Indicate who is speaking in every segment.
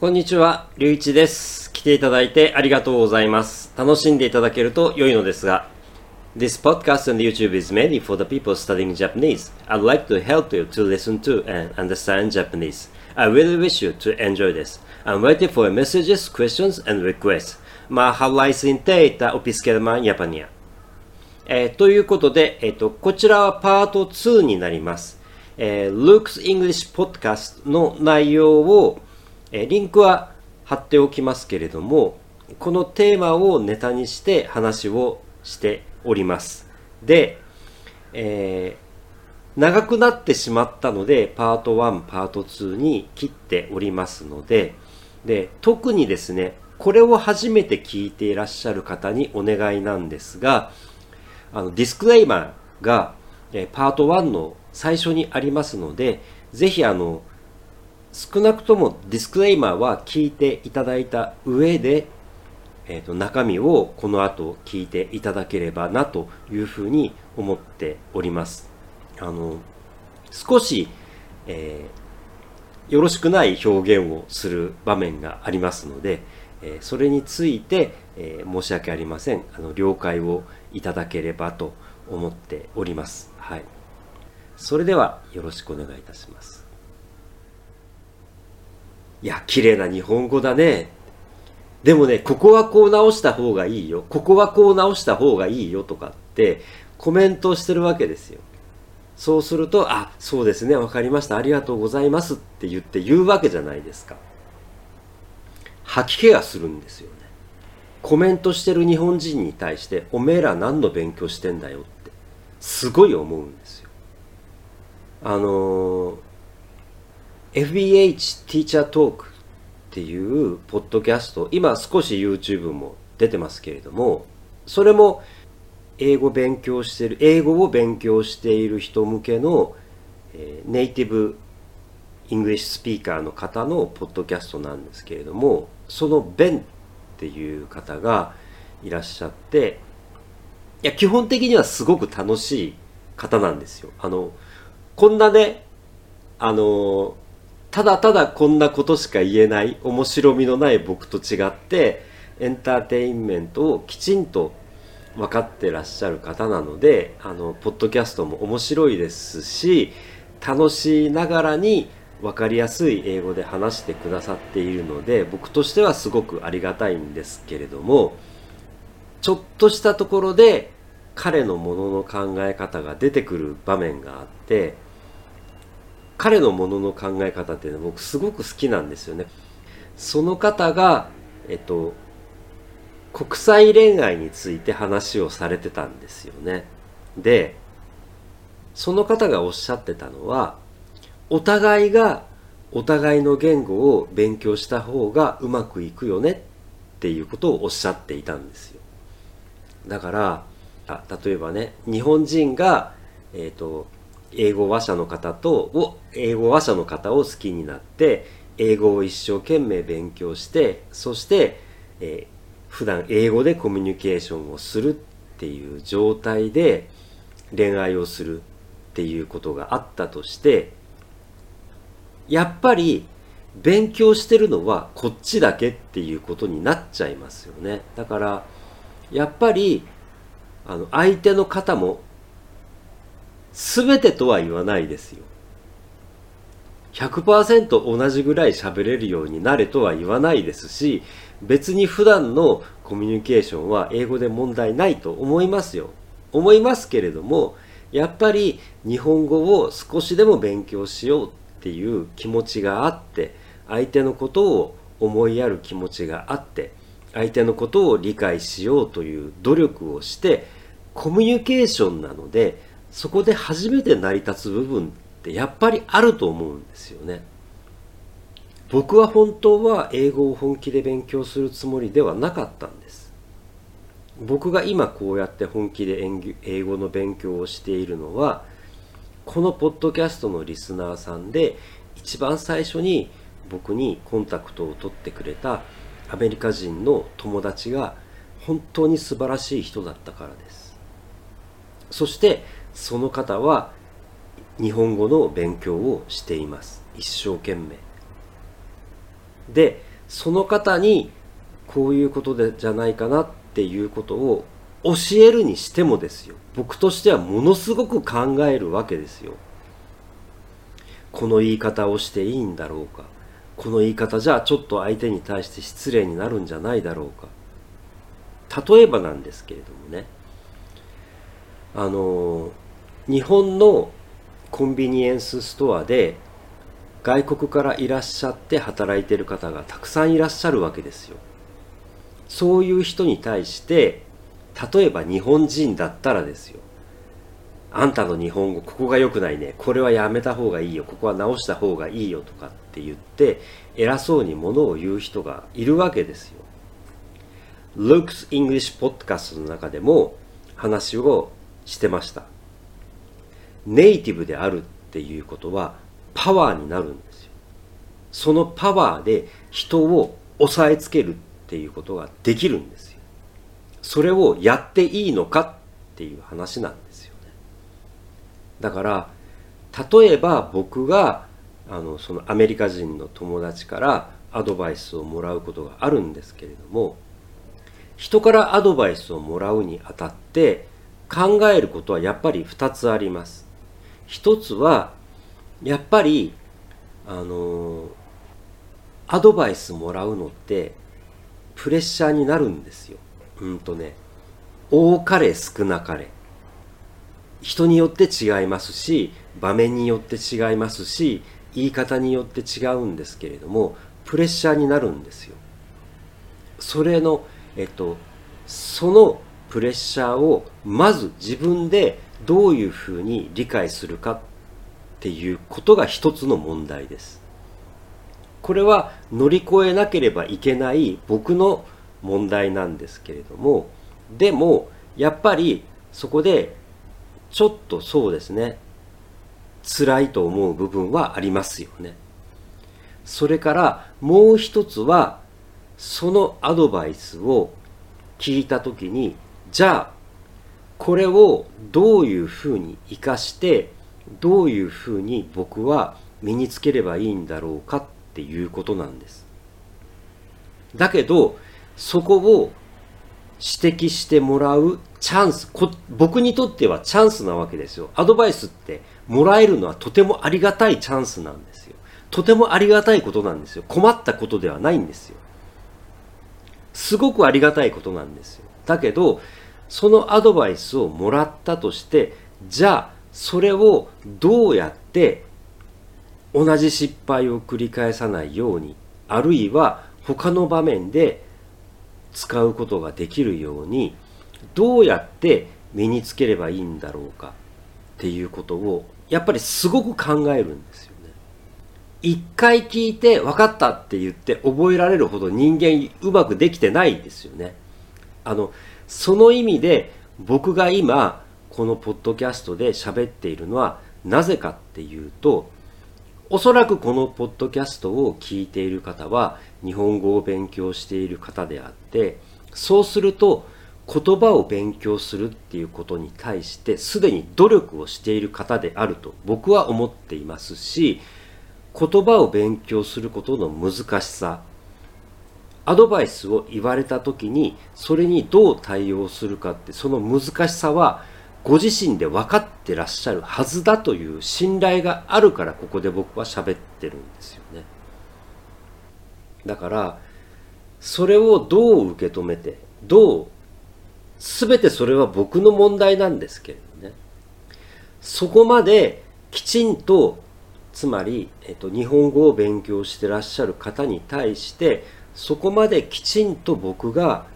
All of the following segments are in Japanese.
Speaker 1: こんにちは、りゅういちです。来ていただいてありがとうございます。楽しんでいただけると良いのですが、This podcast and YouTube is mainly for the people studying Japanese. I'd like to help you to listen to and understand Japanese. I really wish you to enjoy this. I'm waiting for messages, questions, and requests. Mahalo sin teita opiskelman Japania. えーということで、えーと、こちらはパート2になります。えー Luke's English Podcast の内容を、えリンクは貼っておきますけれども、このテーマをネタにして話をしております。で、えー長くなってしまったので、パート1、パート2に切っておりますので、で、特にですね、これを初めて聞いていらっしゃる方にお願いなんですが、あの disclaimer が、えーパート1の最初にありますので、ぜひあの、少なくとも disclaimer は聞いていただいた上で、えーと中身をこの後聞いていただければなというふうに思っております。あの、少し、えーよろしくない表現をする場面がありますので、えーそれについて、えー申し訳ありません。あの、了解をいただければと思っております。はい。それではよろしくお願いいたします。いや、綺麗な日本語だね。でもね、ここはこう直した方がいいよ。ここはこう直した方がいいよとかってコメントをしてるわけですよ。そうすると、あ、そうですね、わかりました、ありがとうございますって言って言うわけじゃないですか。吐き気がするんですよね。コメントしてる日本人に対して、おめえら何の勉強してんだよって、すごい思うんですよ。あのー FBH Teacher Talk っていうポッドキャスト、今少し YouTube も出てますけれども、それも英語勉強してる、英語を勉強している人向けの、えネイティブEnglish speaker の方のポッドキャストなんですけれども、そのベンっていう方がいらっしゃって、いや、基本的にはすごく楽しい方なんですよ。あの、こんなね、あの、ただただこんなことしか言えない、面白みのない僕と違って、エンターテインメントをきちんと分かってらっしゃる方なので、あの、ポッドキャストも面白いですし、楽しいながらに分かりやすい英語で話してくださっているので、僕としてはすごくありがたいんですけれども、ちょっとしたところで彼のものの考え方が出てくる場面があって、彼のものの考え方っていうのは僕すごく好きなんですよね。その方が、えっと、国際恋愛について話をされてたんですよね。で、その方がおっしゃってたのは、お互いがお互いの言語を勉強した方がうまくいくよねっていうことをおっしゃっていたんですよ。だから、あ例えばね、日本人が、えっ、と、英語話者の方と、を、英語話者の方を好きになって、英語を一生懸命勉強して、そして、えー普段英語でコミュニケーションをするっていう状態で恋愛をするっていうことがあったとして、やっぱり勉強してるのはこっちだけっていうことになっちゃいますよね。だから、やっぱり、あの、相手の方も全てとは言わないですよ。100%同じぐらい喋れるようになれとは言わないですし、別に普段のコミュニケーションは英語で問題ないと思いますよ。思いますけれども、やっぱり日本語を少しでも勉強しようっていう気持ちがあって、相手のことを思いやる気持ちがあって、相手のことを理解しようという努力をして、コミュニケーションなので、そこで初めて成り立つ部分ってやっぱりあると思うんですよね。僕は本当は英語を本気で勉強するつもりではなかったんです。僕が今こうやって本気で英語の勉強をしているのは、このポッドキャストのリスナーさんで一番最初に僕にコンタクトを取ってくれたアメリカ人の友達が本当に素晴らしい人だったからです。そしてその方は日本語の勉強をしています。一生懸命。で、その方にこういうことでじゃないかなっていうことを教えるにしてもですよ。僕としてはものすごく考えるわけですよ。この言い方をしていいんだろうか。この言い方じゃちょっと相手に対して失礼になるんじゃないだろうか。例えばなんですけれどもね。あの日本のコンビニエンスストアで外国からいらっしゃって働いてる方がたくさんいらっしゃるわけですよ。そういう人に対して例えば日本人だったらですよ。あんたの日本語ここが良くないね。これはやめた方がいいよ。ここは直した方がいいよとかって言って偉そうにものを言う人がいるわけですよ。Luke's English Podcast の中でも話をしてました。ネイティブであるっていうことはパワーになるんですよ。そのパワーで人を押さえつけるっていうことができるんですよ。それをやっていいのかっていう話なんですよね。だから例えば僕があのそのアメリカ人の友達からアドバイスをもらうことがあるんですけれども人からアドバイスをもらうにあたって考えることはやっぱり2つあります。一つはやっぱりあのアドバイスもらうのってプレッシャーになるんですよ。うんとね多かれ少なかれ。人によって違いますし場面によって違いますし言い方によって違うんですけれどもプレッシャーになるんですよ。それのえっとそのプレッシャーをまず自分でどういうふうに理解するかっていうことが一つの問題です。これは乗り越えなければいけない僕の問題なんですけれどもでもやっぱりそこでちょっとそうですね辛いと思う部分はありますよね。それからもう一つはそのアドバイスを聞いた時にじゃあこれをどういうふうに生かしてどういうふうに僕は身につければいいんだろうかっていうことなんです。だけどそこを指摘してもらうチャンス僕にとってはチャンスなわけですよ。アドバイスってもらえるのはとてもありがたいチャンスなんですよ。とてもありがたいことなんですよ。困ったことではないんですよ。すごくありがたいことなんですよ。だけどそのアドバイスをもらったとしてじゃあそれをどうやって同じ失敗を繰り返さないようにあるいは他の場面で使うことができるようにどうやって身につければいいんだろうかっていうことをやっぱりすごく考えるんですよね。一回聞いて分かったって言って覚えられるほど人間うまくできてないですよね。あのその意味で僕が今このポッドキャストで喋っているのはなぜかっていうとおそらくこのポッドキャストを聞いている方は日本語を勉強している方であってそうすると言葉を勉強するっていうことに対してすでに努力をしている方であると僕は思っていますし言葉を勉強することの難しさアドバイスを言われた時にそれにどう対応するかってその難しさはご自身で分かってらっしゃるはずだという信頼があるからここで僕は喋ってるんですよね。だからそれをどう受け止めてどう全てそれは僕の問題なんですけれどね。そこまできちんとつまり、えっと、日本語を勉強してらっしゃる方に対してそこまできちんと僕が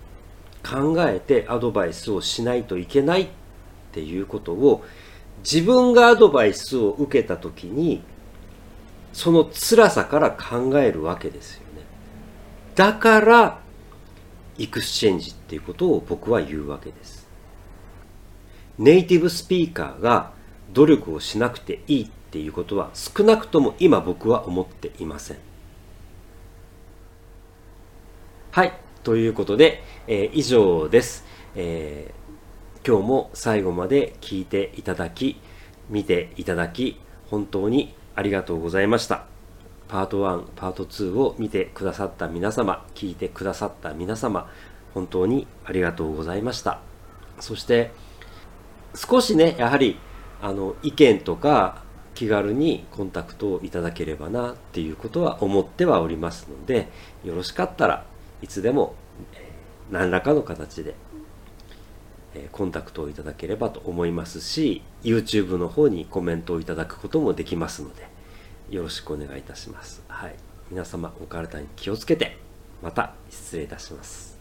Speaker 1: 考えてアドバイスをしないといけないっていうことを自分がアドバイスを受けた時にその辛さから考えるわけですよね。だから exchange っていうことを僕は言うわけです。ネイティブスピーカーが努力をしなくていいっていうことは少なくとも今僕は思っていません。はい。ということで、えー、以上です、えー今日も最後まで聞いていただき、見ていただき、本当にありがとうございました。パート1パート2を見てくださった皆様聞いてくださった皆様本当にありがとうございました。そして少しねやはりあの意見とか気軽にコンタクトをいただければなっていうことは思ってはおりますのでよろしかったらいつでも何らかの形でコンタクトをいただければと思いますし YouTube の方にコメントをいただくこともできますのでよろしくお願いいたします。はい。皆様お体に気をつけてまた失礼いたします。